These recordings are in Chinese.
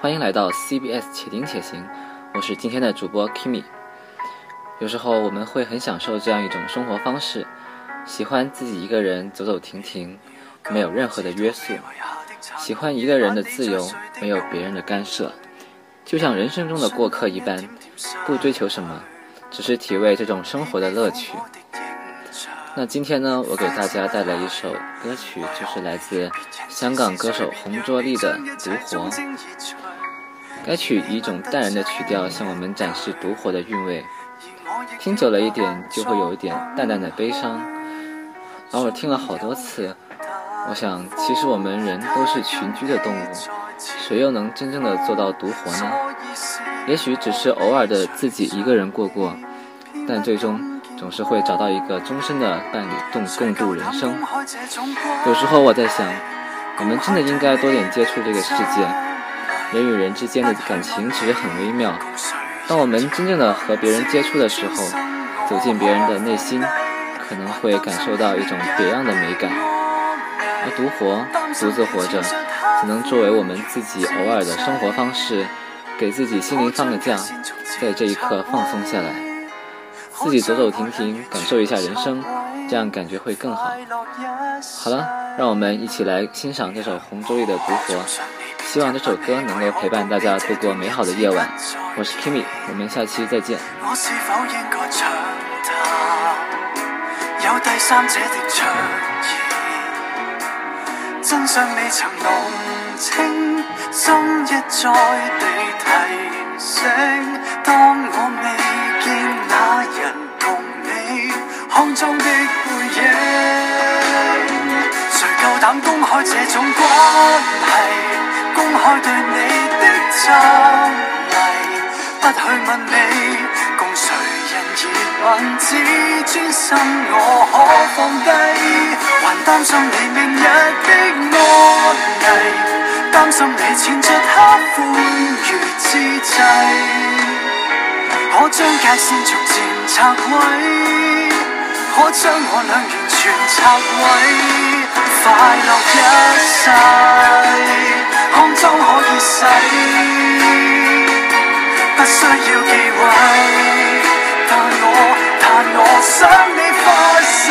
欢迎来到 CBS 且听且行，我是今天的主播 Kimi。有时候我们会很享受这样一种生活方式，喜欢自己一个人走走停停，没有任何的约束，喜欢一个人的自由，没有别人的干涉，就像人生中的过客一般，不追求什么，只是体味这种生活的乐趣。那今天呢，我给大家带来一首歌曲，就是来自香港歌手洪卓立的《独活》。该曲以一种淡然的曲调向我们展示独活的韵味。听久了一点，就会有一点淡淡的悲伤。而我听了好多次，我想，其实我们人都是群居的动物，谁又能真正的做到独活呢？也许只是偶尔的自己一个人过过，但最终总是会找到一个终身的伴侣，共共度人生。有时候我在想，我们真的应该多点接触这个世界。人与人之间的感情其实很微妙。当我们真正的和别人接触的时候，走进别人的内心，可能会感受到一种别样的美感。而独活，独自活着，只能作为我们自己偶尔的生活方式，给自己心灵放个假，在这一刻放松下来，自己走走停停，感受一下人生，这样感觉会更好。好了，让我们一起来欣赏这首洪卓立的《独活》。希望这首歌能够陪伴大家度过美好的夜晚。我是 Kimi，我们下期再见。有第三者的出现，真相未曾弄清，心一再地提醒。当我未中的背影，谁够胆公开这种关系？公开对你的赞美，不去问你共谁人热吻，只专心我可放低，还担心你明日的安危，担心你缠着他欢愉之际，可将界线逐渐拆毁，将我俩完全拆毁，快乐一世。空中可以洗，不需要忌讳。但我但我想你发誓，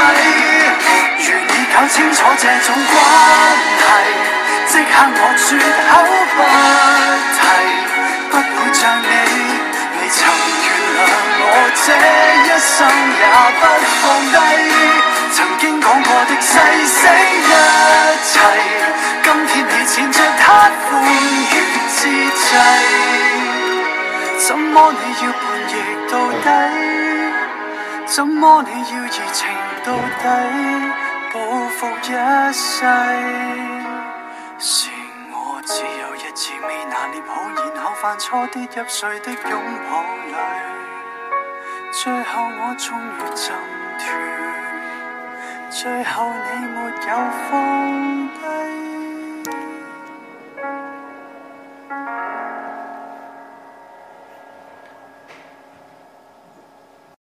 怎么你要叛逆到底？怎么你要移情到底？报复一世，是我只有一次未拿捏好，然后犯错跌入谁的拥抱里，最后我终于挣脱，最后你没有放低。